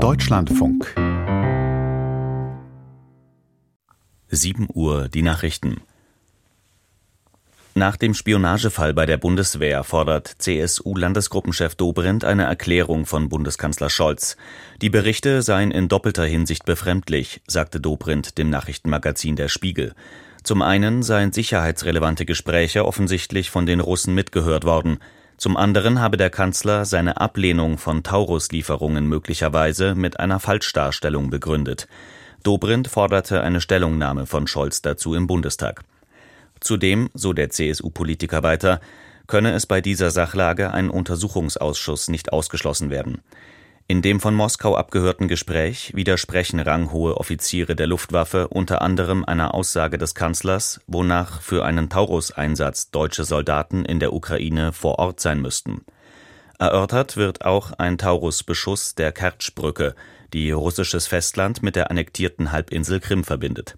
Deutschlandfunk 7 Uhr die Nachrichten. Nach dem Spionagefall bei der Bundeswehr fordert CSU-Landesgruppenchef Dobrindt eine Erklärung von Bundeskanzler Scholz. Die Berichte seien in doppelter Hinsicht befremdlich, sagte Dobrindt dem Nachrichtenmagazin Der Spiegel. Zum einen seien sicherheitsrelevante Gespräche offensichtlich von den Russen mitgehört worden. Zum anderen habe der Kanzler seine Ablehnung von Taurus-Lieferungen möglicherweise mit einer Falschdarstellung begründet. Dobrindt forderte eine Stellungnahme von Scholz dazu im Bundestag. Zudem, so der CSU-Politiker weiter, könne es bei dieser Sachlage ein Untersuchungsausschuss nicht ausgeschlossen werden. In dem von Moskau abgehörten Gespräch widersprechen ranghohe Offiziere der Luftwaffe unter anderem einer Aussage des Kanzlers, wonach für einen Taurus-Einsatz deutsche Soldaten in der Ukraine vor Ort sein müssten. Erörtert wird auch ein Taurus-Beschuss der Kertschbrücke, die russisches Festland mit der annektierten Halbinsel Krim verbindet.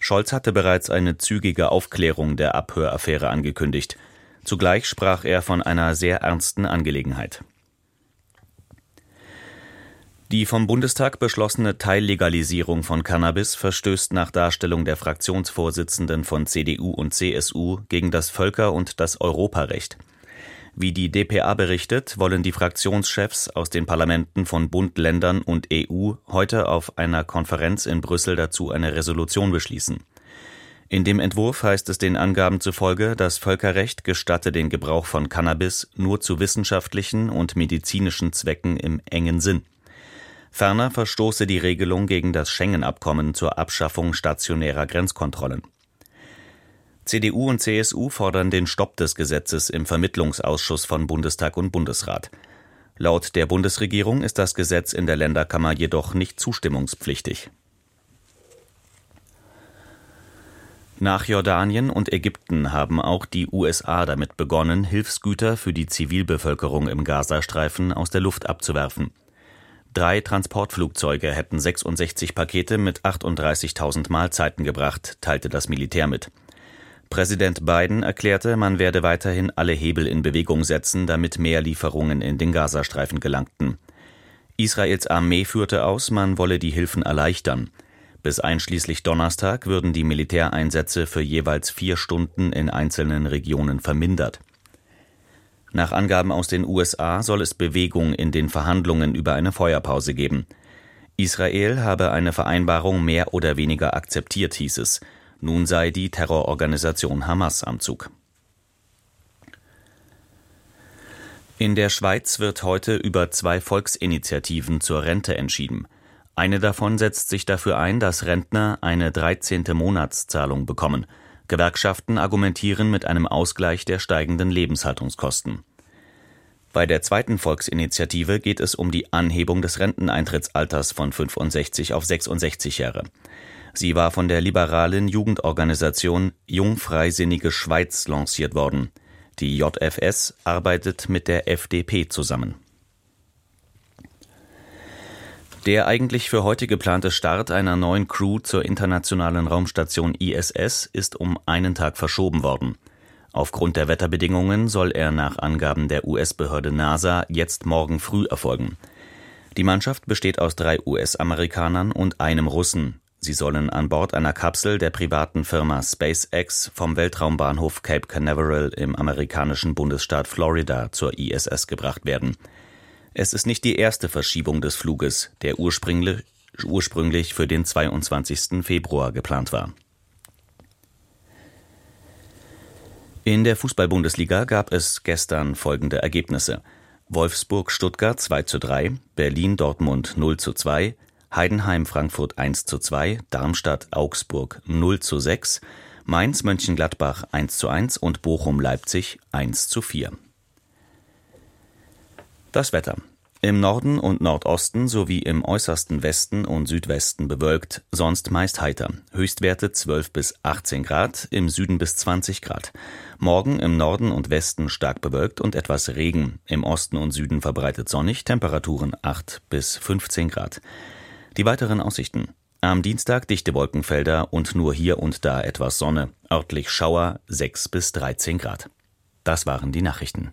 Scholz hatte bereits eine zügige Aufklärung der Abhöraffäre angekündigt. Zugleich sprach er von einer sehr ernsten Angelegenheit. Die vom Bundestag beschlossene Teillegalisierung von Cannabis verstößt nach Darstellung der Fraktionsvorsitzenden von CDU und CSU gegen das Völker- und das Europarecht. Wie die dpa berichtet, wollen die Fraktionschefs aus den Parlamenten von Bund, Ländern und EU heute auf einer Konferenz in Brüssel dazu eine Resolution beschließen. In dem Entwurf heißt es den Angaben zufolge, das Völkerrecht gestatte den Gebrauch von Cannabis nur zu wissenschaftlichen und medizinischen Zwecken im engen Sinn. Ferner verstoße die Regelung gegen das Schengen-Abkommen zur Abschaffung stationärer Grenzkontrollen. CDU und CSU fordern den Stopp des Gesetzes im Vermittlungsausschuss von Bundestag und Bundesrat. Laut der Bundesregierung ist das Gesetz in der Länderkammer jedoch nicht zustimmungspflichtig. Nach Jordanien und Ägypten haben auch die USA damit begonnen, Hilfsgüter für die Zivilbevölkerung im Gazastreifen aus der Luft abzuwerfen. Drei Transportflugzeuge hätten 66 Pakete mit 38.000 Mahlzeiten gebracht, teilte das Militär mit. Präsident Biden erklärte, man werde weiterhin alle Hebel in Bewegung setzen, damit mehr Lieferungen in den Gazastreifen gelangten. Israels Armee führte aus, man wolle die Hilfen erleichtern. Bis einschließlich Donnerstag würden die Militäreinsätze für jeweils vier Stunden in einzelnen Regionen vermindert. Nach Angaben aus den USA soll es Bewegung in den Verhandlungen über eine Feuerpause geben. Israel habe eine Vereinbarung mehr oder weniger akzeptiert, hieß es. Nun sei die Terrororganisation Hamas am Zug. In der Schweiz wird heute über zwei Volksinitiativen zur Rente entschieden. Eine davon setzt sich dafür ein, dass Rentner eine 13. Monatszahlung bekommen. Gewerkschaften argumentieren mit einem Ausgleich der steigenden Lebenshaltungskosten. Bei der zweiten Volksinitiative geht es um die Anhebung des Renteneintrittsalters von 65 auf 66 Jahre. Sie war von der liberalen Jugendorganisation Jungfreisinnige Schweiz lanciert worden. Die JFS arbeitet mit der FDP zusammen. Der eigentlich für heute geplante Start einer neuen Crew zur internationalen Raumstation ISS ist um einen Tag verschoben worden. Aufgrund der Wetterbedingungen soll er nach Angaben der US-Behörde NASA jetzt morgen früh erfolgen. Die Mannschaft besteht aus drei US-Amerikanern und einem Russen. Sie sollen an Bord einer Kapsel der privaten Firma SpaceX vom Weltraumbahnhof Cape Canaveral im amerikanischen Bundesstaat Florida zur ISS gebracht werden. Es ist nicht die erste Verschiebung des Fluges, der ursprünglich, für den 22. Februar geplant war. In der Fußball-Bundesliga gab es gestern folgende Ergebnisse. Wolfsburg-Stuttgart 2 zu 3, Berlin-Dortmund 0 zu 2, Heidenheim Frankfurt 1 zu 2, Darmstadt Augsburg 0 zu 6, Mainz Mönchengladbach 1 zu 1 und Bochum Leipzig 1 zu 4. Das Wetter. Im Norden und Nordosten sowie im äußersten Westen und Südwesten bewölkt, sonst meist heiter. Höchstwerte 12 bis 18 Grad, im Süden bis 20 Grad. Morgen im Norden und Westen stark bewölkt und etwas Regen. Im Osten und Süden verbreitet sonnig, Temperaturen 8 bis 15 Grad. Die weiteren Aussichten. Am Dienstag dichte Wolkenfelder und nur hier und da etwas Sonne. Örtlich Schauer 6 bis 13 Grad. Das waren die Nachrichten.